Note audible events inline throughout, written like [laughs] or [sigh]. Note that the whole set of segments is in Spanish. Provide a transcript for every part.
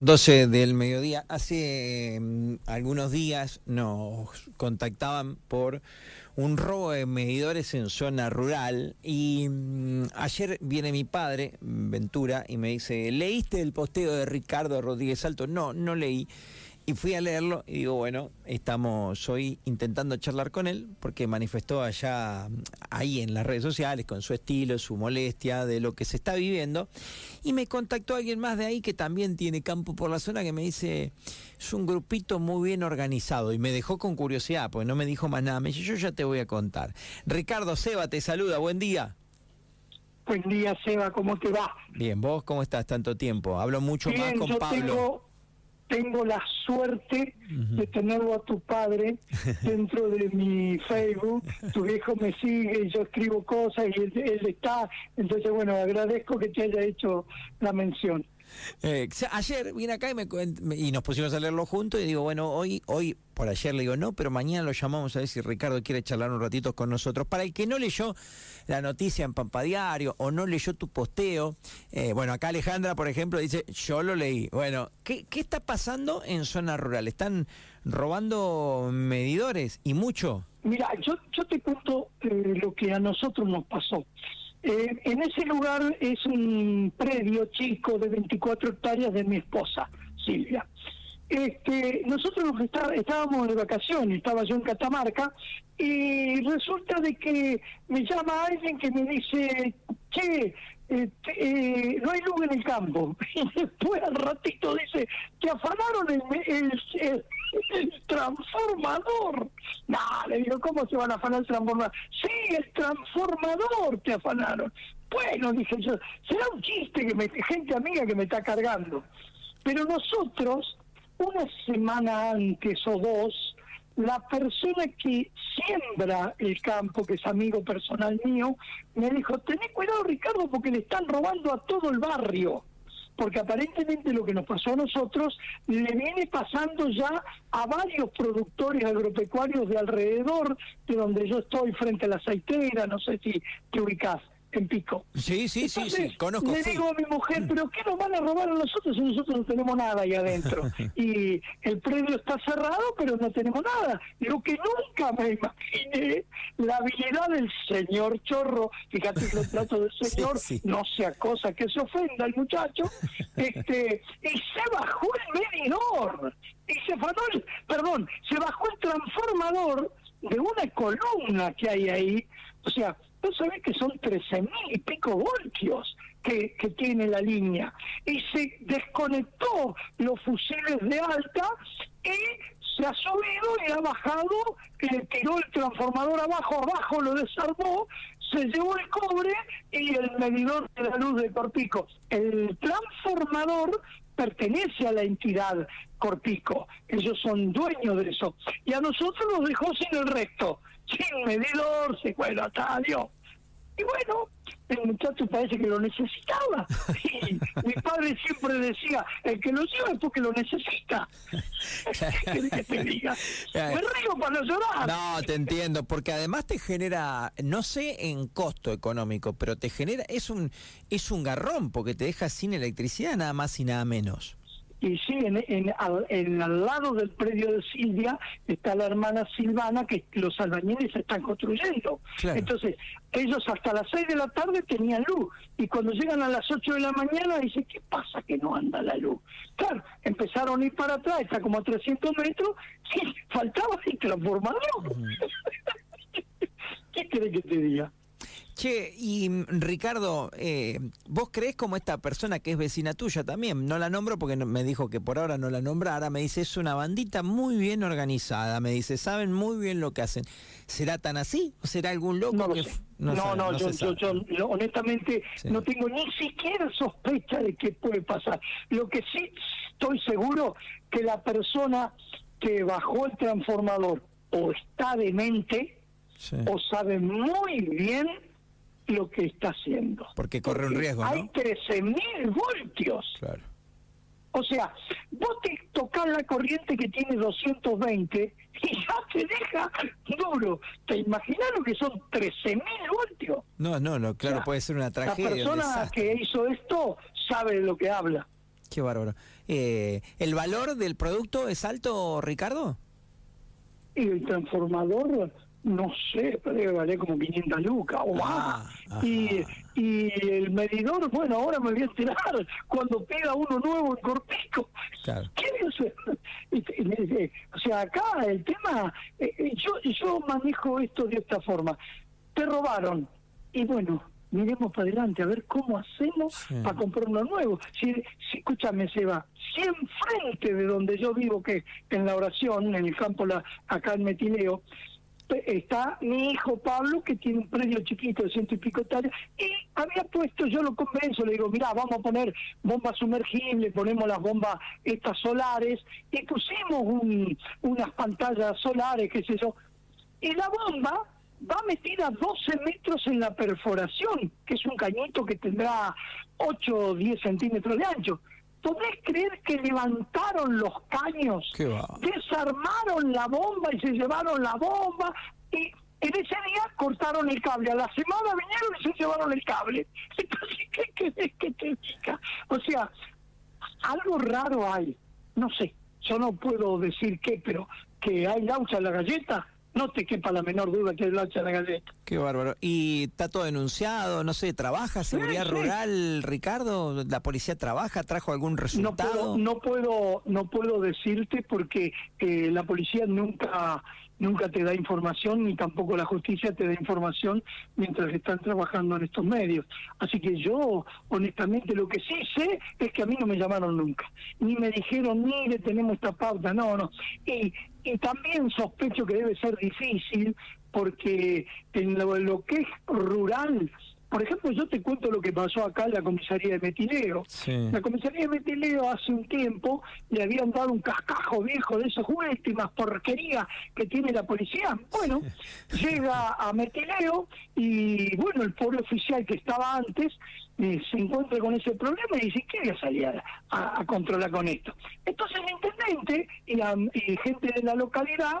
12 del mediodía. Hace mm, algunos días nos contactaban por un robo de medidores en zona rural y mm, ayer viene mi padre, Ventura, y me dice, ¿leíste el posteo de Ricardo Rodríguez Alto? No, no leí. Y fui a leerlo y digo, bueno, estamos hoy intentando charlar con él porque manifestó allá ahí en las redes sociales con su estilo, su molestia de lo que se está viviendo. Y me contactó alguien más de ahí que también tiene campo por la zona que me dice, es un grupito muy bien organizado y me dejó con curiosidad porque no me dijo más nada. Me dice, yo ya te voy a contar. Ricardo Seba te saluda, buen día. Buen día, Seba, ¿cómo te va? Bien, ¿vos cómo estás tanto tiempo? Hablo mucho más con yo Pablo. Tengo tengo la suerte de tenerlo a tu padre [laughs] dentro de mi Facebook. Tu viejo me sigue y yo escribo cosas y él, está. Entonces, bueno, agradezco que te haya hecho la mención. Eh, ayer vine acá y, me, y nos pusimos a leerlo juntos y digo, bueno, hoy, hoy por ayer le digo no, pero mañana lo llamamos a ver si Ricardo quiere charlar un ratito con nosotros. Para el que no leyó la noticia en Pampa Diario o no leyó tu posteo, eh, bueno, acá Alejandra, por ejemplo, dice, yo lo leí. Bueno, ¿qué, qué está pasando en zona rural? ¿Están robando medidores y mucho? Mira, yo, yo te cuento eh, lo que a nosotros nos pasó. Eh, en ese lugar es un predio chico de 24 hectáreas de mi esposa, Silvia. Este, nosotros estábamos de vacaciones, estaba yo en Catamarca, y resulta de que me llama alguien que me dice, che, eh, eh, no hay luz en el campo. [laughs] Y después al ratito dice, te afanaron el, el, transformador. [laughs] No, le digo, ¿cómo se van a afanar el transformador? Sí, el transformador te afanaron. Bueno, dije yo, será un chiste que me, gente amiga que me está cargando. Pero nosotros, una semana antes o dos, la persona que siembra el campo, que es amigo personal mío, me dijo, tené cuidado Ricardo porque le están robando a todo el barrio. Porque aparentemente lo que nos pasó a nosotros le viene pasando ya a varios productores agropecuarios de alrededor de donde yo estoy, frente a la aceitera, no sé si te ubicás en Pico. Sí, sí, sí, sí, conozco. Le digo a mi mujer, pero ¿qué nos van a robar a nosotros si nosotros no tenemos nada ahí adentro? [laughs] y el predio está cerrado, pero no tenemos nada. Lo que nunca me imaginé, la habilidad del señor Chorro, fíjate que lo [laughs] trato del señor, no sea cosa que se ofenda el muchacho, este, y se bajó el medidor, y se el, perdón, se bajó el transformador de una columna que hay ahí, o sea, Vos sabés que son 13 mil y pico voltios que, tiene la línea. Y se desconectó los fusiles de alta y se ha subido y ha bajado, que tiró el transformador abajo, abajo lo desarmó, se llevó el cobre y el medidor de la luz de Corpico. El transformador pertenece a la entidad Corpico, ellos son dueños de eso. Y a nosotros nos dejó sin el resto, medidor, se hasta adiós. Y bueno, el muchacho parece que lo necesitaba. [laughs] Y mi padre siempre decía, el que lo lleva es porque lo necesita. [laughs] ¿Qué que te diga? Me río para no llorar. No, te entiendo, porque además te genera, no sé en costo económico, pero te genera, es un, es un garrón, porque te deja sin electricidad nada más y nada menos. Y sí, en, en, al, lado del predio de Silvia está la hermana Silvana que los albañiles están construyendo. Entonces, ellos hasta las 6 de la tarde tenían luz. Y cuando llegan a las 8 de la mañana, dicen, ¿qué pasa que no anda la luz? Claro, empezaron a ir para atrás, está como a 300 metros, sí, faltaba el transformador. [laughs] ¿Qué crees que te diga? Che, y mm, Ricardo, eh, ¿vos crees como esta persona que es vecina tuya también? No la nombro porque me dijo que por ahora no la nombrara. Me dice, es una bandita muy bien organizada. Me dice, saben muy bien lo que hacen. ¿Será tan así? ¿O será algún loco no que.? No, no, yo, yo, honestamente no tengo ni siquiera sospecha de que puede pasar. Lo que sí estoy seguro que la persona que bajó el transformador o está demente o sabe muy bien lo que está haciendo. Porque corre un riesgo, ¿no? Hay 13.000 voltios. Claro. O sea, vos te tocas la corriente que tiene 220 y ya te deja duro. ¿Te imaginas lo que son 13.000 voltios? No, no, no, claro, puede ser una tragedia. La persona que hizo esto sabe de lo que habla. Qué bárbaro. Eh, ¿El valor del producto es alto, Ricardo? Y el transformador, no sé, pero valer como 500 lucas o más. Ah, y, y el medidor, bueno, ahora me voy a enterar cuando pega uno nuevo en Corpico. Claro. ¿Qué es O sea, acá el tema, eh, eh, yo, yo manejo esto de esta forma. Te robaron. Y bueno, miremos para adelante a ver cómo hacemos Sí. para comprar uno nuevo. Si, si, escúchame, Seba, si enfrente de donde yo vivo, que en la oración, en el campo la, acá en Metileo, está mi hijo Pablo, que tiene un predio chiquito de ciento y pico hectáreas, y había puesto, yo lo convenzo, le digo, mira, vamos a poner bombas sumergibles, ponemos las bombas estas solares, y pusimos un- unas pantallas solares, qué sé yo, y la bomba va metida 12 metros en la perforación, que es un cañito que tendrá 8 o 10 centímetros de ancho. ¿Podés creer que levantaron los caños, Qué va. desarmaron la bomba y se llevaron la bomba? Y en ese día cortaron el cable. A la semana vinieron y se llevaron el cable. [laughs] Entonces, ¿qué querés que te diga? O sea, algo raro hay. No sé, yo no puedo decir qué, pero que hay laucha en la galleta, no te quepa la menor duda que laucha en la galleta. Qué bárbaro. ¿Y está todo denunciado? No sé, ¿trabaja seguridad sí. rural, Ricardo? ¿La policía trabaja? ¿Trajo algún No resultado? puedo, no puedo, no puedo decirte porque eh, la policía nunca, nunca te da información ni tampoco la justicia te da información mientras están trabajando en estos medios. Así que yo, honestamente, lo que sí sé es que a mí no me llamaron nunca, ni me dijeron, mire, tenemos esta pauta, no, no. Y, y también sospecho que debe ser difícil porque en lo, lo que es rural, por ejemplo, yo te cuento lo que pasó acá en la comisaría de Metileo. Sí. La comisaría de Metileo hace un tiempo le habían dado un cascajo viejo de esas últimas porquerías que tiene la policía. Bueno, llega a Metileo y bueno, el pobre oficial que estaba antes eh, se encuentra con ese problema y dice, ¿qué voy a salir a, a- a controlar con esto? Entonces el intendente y, la, y gente de la localidad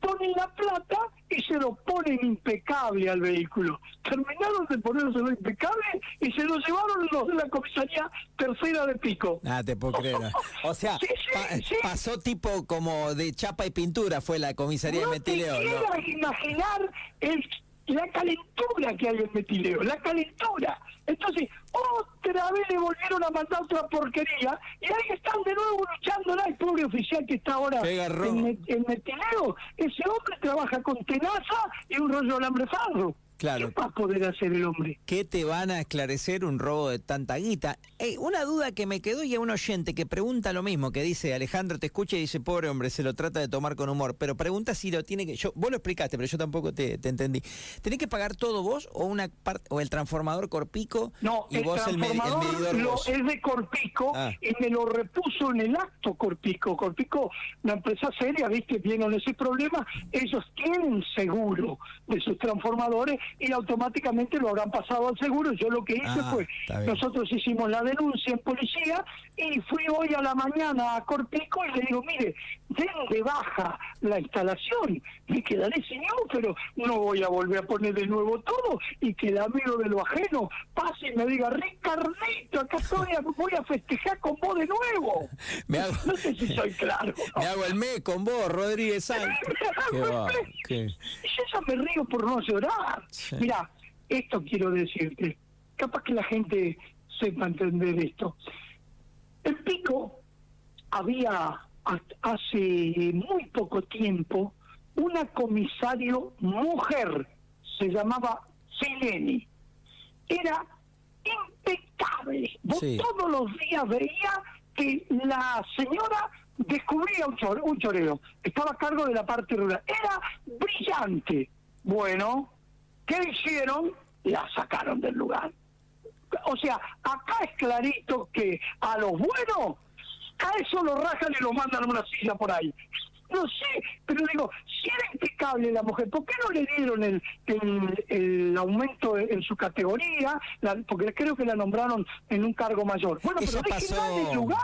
ponen la plata y se lo ponen impecable al vehículo. Terminaron de ponérselo impecable y se lo llevaron los de la comisaría tercera de pico. Ah, te puedo creer. [laughs] O sea, Sí, sí, pa- sí. pasó tipo como de chapa y pintura, fue la comisaría de no te Metileo. ¿no? quieras imaginar el, la calentura que hay en Metileo, la calentura. Entonces, otra vez le volvieron a mandar otra porquería y ahí están de nuevo luchándola el pobre oficial que está ahora en, en Metileo. Ese hombre trabaja con tenaza y un rollo de alambre farro. Claro. ¿Qué va a poder hacer el hombre? ¿Qué te van a esclarecer un robo de tanta guita? Ey, una duda que me quedó y a un oyente que pregunta lo mismo, que dice, Alejandro te escucha y dice, pobre hombre, se lo trata de tomar con humor, pero pregunta si lo tiene que... Yo, vos lo explicaste, pero yo tampoco te, te entendí. ¿Tenés que pagar todo vos o una parte o el transformador Corpico No, y el vos el, el transformador medidor lo- vos? es de Corpico Ah. y me lo repuso en el acto Corpico. Corpico, la empresa seria, viste, vieron ese problema, ellos tienen seguro de sus transformadores y automáticamente lo habrán pasado al seguro. Yo lo que hice Ah, fue, nosotros hicimos la denuncia en policía y fui hoy a la mañana a Corpico y le digo, mire, den de baja la instalación, me quedaré señor, pero no voy a volver a poner de nuevo todo y que el amigo de lo ajeno pase y me diga, Ricardito, acá estoy, voy a festejar con vos de nuevo. [laughs] Me hago- No sé si soy claro. [laughs] Me hago el me con vos, Rodríguez Sáenz. [laughs] Qué va, qué- Y yo ya me río por no llorar. Sí. Mira, esto quiero decirte. Capaz que la gente sepa entender esto. En Pico había hace muy poco tiempo una comisario mujer, se llamaba Sileni. Era impecable. Vos Sí. todos los días veía que la señora descubría un choreo, un choreo. Estaba a cargo de la parte rural. Era brillante. Bueno, ¿qué hicieron? La sacaron del lugar. O sea, acá es clarito que a los buenos, a eso lo rajan y lo mandan a una silla por ahí. No sé, pero digo, si era impecable la mujer, ¿por qué no le dieron el, el, aumento en su categoría? porque creo que la nombraron en un cargo mayor. Bueno, pero pasó, lugar.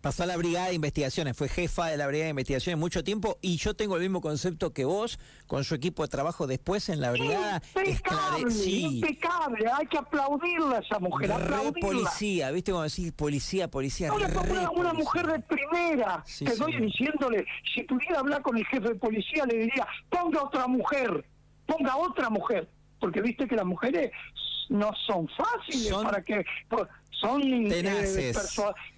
pasó a la brigada de investigaciones, fue jefa de la brigada de investigaciones mucho tiempo y yo tengo el mismo concepto que vos con su equipo de trabajo después en la brigada. Impecable, impecable, hay que aplaudirla a esa mujer, aplaudirla. policía, ¿viste cómo decir policía, policía? una, una mujer de primera, te doy diciéndole, si hablar con el jefe de policía le diría, ponga otra mujer, ponga otra mujer, porque viste que las mujeres no son fáciles para que son tenaces.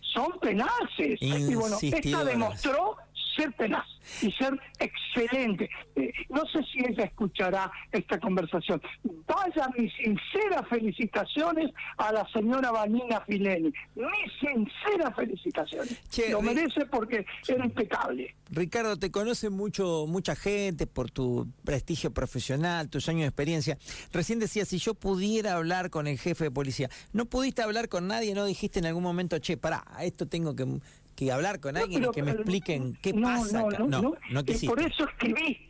son tenaces y bueno esta demostró ser tenaz y ser excelente. Eh, no sé si ella escuchará esta conversación. Vaya mis sinceras felicitaciones a la señora Vanina Fileni. Mis sinceras felicitaciones. Lo merece porque era impecable. Ricardo, te conoce mucho, mucha gente por tu prestigio profesional, tus años de experiencia. Recién decías, si yo pudiera hablar con el jefe de policía, ¿no pudiste hablar con nadie? ¿No dijiste en algún momento, che, pará, esto tengo que que hablar con alguien y que me expliquen qué pasa. No, no, no, y por eso escribí.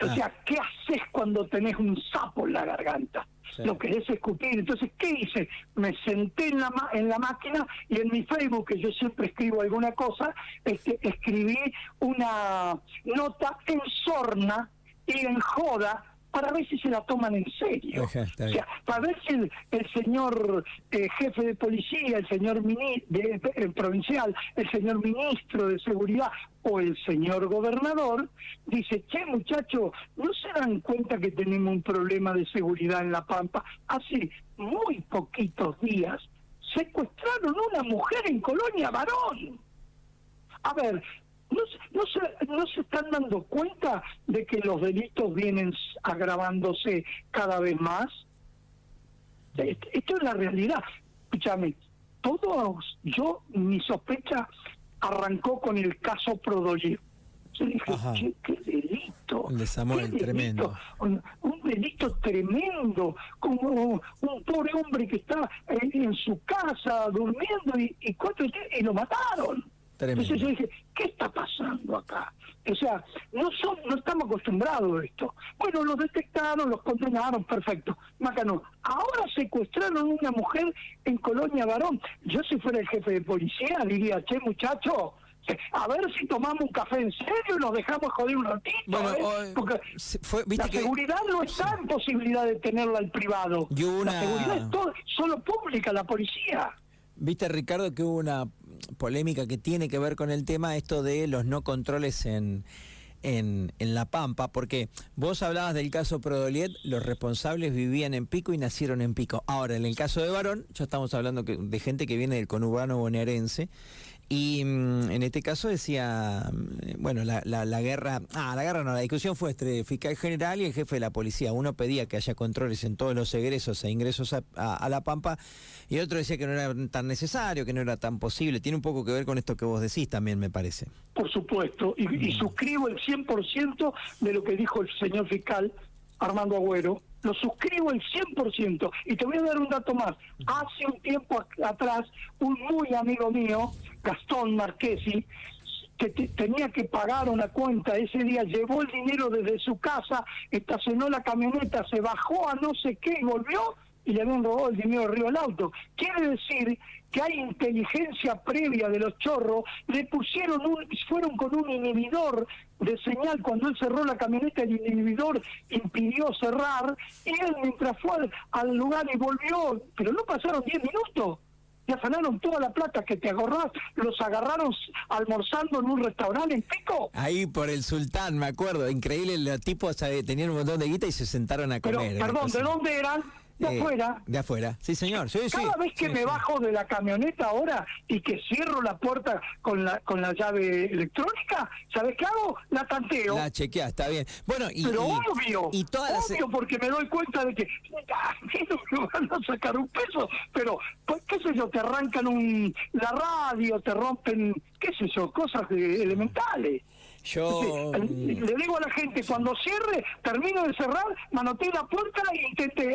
O ah. sea, ¿qué haces cuando tenés un sapo en la garganta? Lo querés escupir. Entonces, ¿qué hice? Me senté en la, en la máquina y en mi Facebook, que yo siempre escribo alguna cosa, este, escribí una nota en sorna y en joda para ver si se la toman en serio. o sea, para ver si el, señor eh, jefe de policía, el señor de, el provincial, el señor ministro de seguridad o el señor gobernador dice, che muchacho, ¿no se dan cuenta que tenemos un problema de seguridad en La Pampa? Hace muy poquitos días secuestraron una mujer en Colonia Varón. A ver, ¿No, se, ¿No se están dando cuenta de que los delitos vienen agravándose cada vez más? Esto es la realidad. Escúchame, todos, yo, mi sospecha arrancó con el caso Prodolí. Yo dije, qué delito. Un tremendo. Un, delito tremendo. Como un pobre hombre que está en, su casa durmiendo y, y, y lo mataron. Entonces yo dije, ¿qué está pasando acá? O sea, no son, no estamos acostumbrados a esto. Bueno, los detectaron, los condenaron, perfecto. Macano, ahora secuestraron a una mujer en Colonia Varón. Yo si fuera el jefe de policía diría, che muchacho, a ver si tomamos un café en serio y nos dejamos joder un ratito. ¿eh? Porque la seguridad no está en posibilidad de tenerla al privado. La seguridad es todo, solo pública, la policía. Viste, Ricardo, que hubo una polémica que tiene que ver con el tema, esto de los no controles en, en, en, La Pampa, porque vos hablabas del caso Prodoliet, los responsables vivían en Pico y nacieron en Pico. Ahora, en el caso de Varón, ya estamos hablando de gente que viene del conurbano bonaerense y mm, en este caso decía, mm, bueno, la, la, guerra, ah, la guerra no, la discusión fue entre el fiscal general y el jefe de la policía. Uno pedía que haya controles en todos los egresos e ingresos a, La Pampa y otro decía que no era tan necesario, que no era tan posible. Tiene un poco que ver con esto que vos decís también, me parece. Por supuesto, y, y suscribo el 100% de lo que dijo el señor fiscal Armando Agüero lo suscribo el 100%. Y te voy a dar un dato más. Hace un tiempo atrás, un muy amigo mío, Gastón Marquesi, que tenía que pagar una cuenta, ese día llevó el dinero desde su casa, estacionó la camioneta, se bajó a no sé qué y volvió y le habían robado el dinero arriba del auto. Quiere decir que hay inteligencia previa de los chorros, le pusieron un, fueron con un inhibidor de señal cuando él cerró la camioneta, el inhibidor impidió cerrar, y él mientras fue al, lugar y volvió, pero no pasaron 10 minutos, ya afanaron toda la plata que te agarrás, los agarraron almorzando en un restaurante en Pico. Ahí por el Sultán, me acuerdo, increíble, los tipos tenían un montón de guita y se sentaron a comer. Pero, perdón, ¿de dónde eran? De eh, afuera. De afuera, sí señor. Cada vez que me bajo de la camioneta ahora y que cierro la puerta con la con la llave electrónica, ¿sabes qué hago? La tanteo. La chequea, está bien. Bueno, y, Pero obvio, y obvio, porque me doy cuenta de que [laughs] no van a sacar un peso, pero pues, qué sé yo, te arrancan un la radio, te rompen, qué sé yo, cosas elementales. Yo le digo a la gente, cuando cierre, termino de cerrar, manoteé la puerta y intente